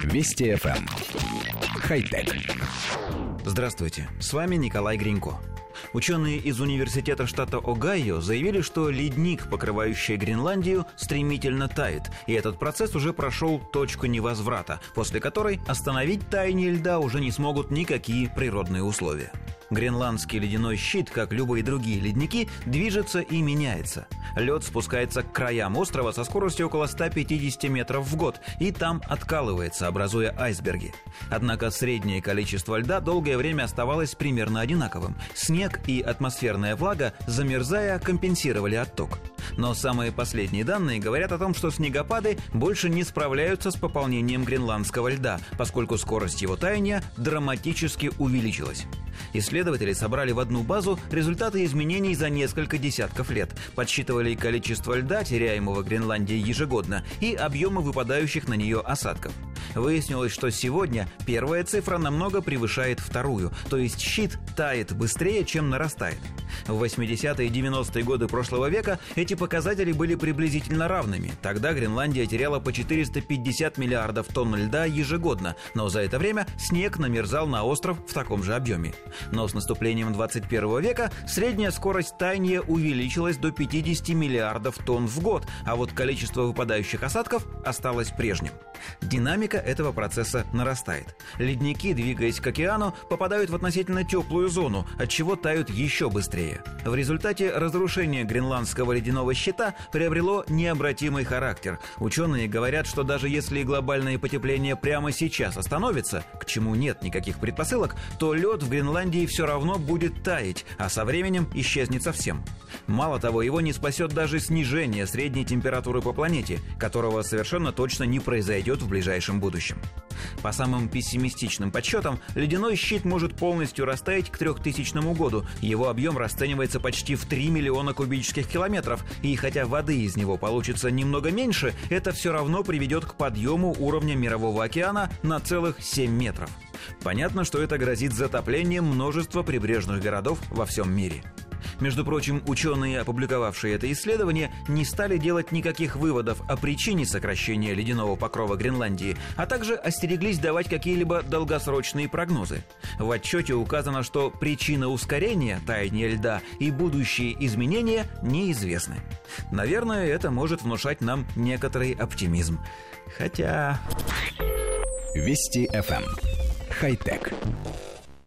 Вести FM. Эм. Хай-тек. Здравствуйте, с вами Николай Гринько. Ученые из университета штата Огайо заявили, что ледник, покрывающий Гренландию, стремительно тает, и этот процесс уже прошел точку невозврата, после которой остановить таяние льда уже не смогут никакие природные условия. Гренландский ледяной щит, как любые другие ледники, движется и меняется. Лед спускается к краям острова со скоростью около 150 метров в год и там откалывается, образуя айсберги. Однако среднее количество льда долгое время оставалось примерно одинаковым. Снег и атмосферная влага, замерзая, компенсировали отток. Но самые последние данные говорят о том, что снегопады больше не справляются с пополнением гренландского льда, поскольку скорость его таяния драматически увеличилась. Исследователи собрали в одну базу результаты изменений за несколько десятков лет, подсчитывали количество льда, теряемого Гренландией ежегодно, и объемы выпадающих на нее осадков. Выяснилось, что сегодня первая цифра намного превышает вторую, то есть щит тает быстрее, чем нарастает. В 80-е и 90-е годы прошлого века эти показатели были приблизительно равными. Тогда Гренландия теряла по 450 миллиардов тонн льда ежегодно, но за это время снег намерзал на остров в таком же объеме. Но с наступлением 21 века средняя скорость таяния увеличилась до 50 миллиардов тонн в год, а вот количество выпадающих осадков осталось прежним. Динамика этого процесса нарастает. Ледники, двигаясь к океану, попадают в относительно теплую зону, от чего тают еще быстрее. В результате разрушение гренландского ледяного щита приобрело необратимый характер. Ученые говорят, что даже если глобальное потепление прямо сейчас остановится, к чему нет никаких предпосылок, то лед в Гренландии все равно будет таять, а со временем исчезнет совсем. Мало того, его не спасет даже снижение средней температуры по планете, которого совершенно точно не произойдет в ближайшем будущем. По самым пессимистичным подсчетам, ледяной щит может полностью растаять к 3000 году. Его объем расценивается почти в 3 миллиона кубических километров, и хотя воды из него получится немного меньше, это все равно приведет к подъему уровня Мирового океана на целых 7 метров. Понятно, что это грозит затоплением множества прибрежных городов во всем мире. Между прочим, ученые, опубликовавшие это исследование, не стали делать никаких выводов о причине сокращения ледяного покрова Гренландии, а также остереглись давать какие-либо долгосрочные прогнозы. В отчете указано, что причина ускорения таяния льда и будущие изменения неизвестны. Наверное, это может внушать нам некоторый оптимизм. Хотя... Вести FM. Хай-тек.